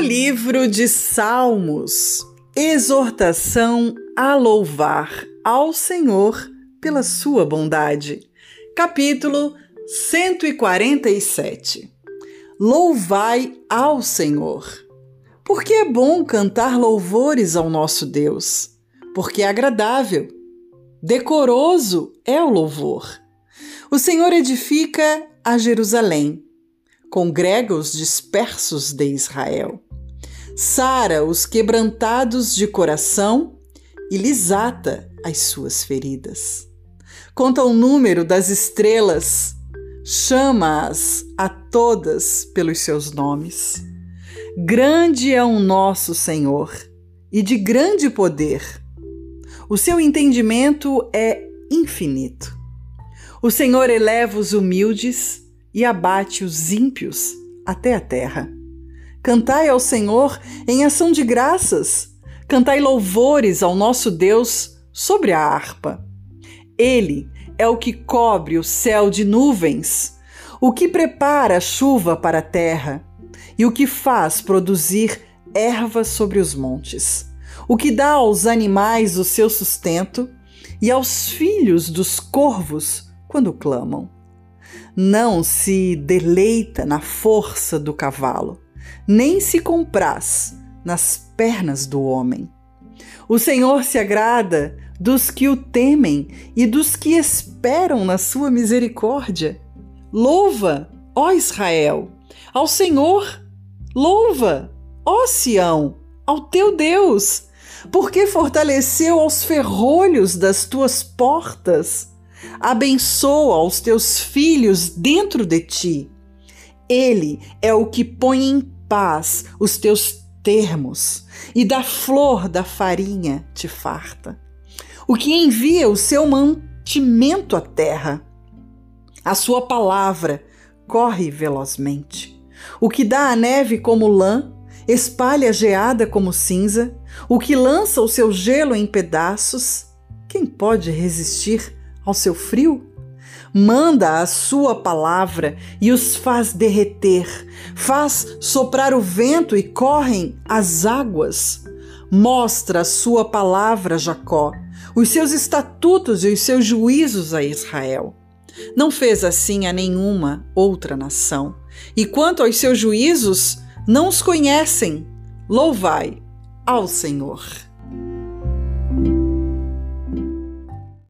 livro de Salmos, exortação a louvar ao Senhor pela sua bondade. Capítulo 147. Louvai ao Senhor. Porque é bom cantar louvores ao nosso Deus, porque é agradável. Decoroso é o louvor. O Senhor edifica a Jerusalém congrega os dispersos de Israel, sara os quebrantados de coração e lhes ata as suas feridas. Conta o número das estrelas, chama-as a todas pelos seus nomes. Grande é o nosso Senhor e de grande poder. O seu entendimento é infinito. O Senhor eleva os humildes e abate os ímpios até a terra. Cantai ao Senhor em ação de graças, cantai louvores ao nosso Deus sobre a harpa. Ele é o que cobre o céu de nuvens, o que prepara a chuva para a terra e o que faz produzir erva sobre os montes, o que dá aos animais o seu sustento e aos filhos dos corvos quando clamam. Não se deleita na força do cavalo, nem se compraz nas pernas do homem. O Senhor se agrada dos que o temem e dos que esperam na sua misericórdia. Louva, ó Israel, ao Senhor. Louva, ó Sião, ao teu Deus, porque fortaleceu aos ferrolhos das tuas portas Abençoa os teus filhos dentro de ti. Ele é o que põe em paz os teus termos e da flor da farinha te farta. O que envia o seu mantimento à terra. A sua palavra corre velozmente. O que dá a neve como lã, espalha a geada como cinza, o que lança o seu gelo em pedaços. Quem pode resistir ao seu frio? Manda a sua palavra e os faz derreter, faz soprar o vento e correm as águas. Mostra a sua palavra Jacó, os seus estatutos e os seus juízos a Israel. Não fez assim a nenhuma outra nação. E quanto aos seus juízos, não os conhecem. Louvai ao Senhor.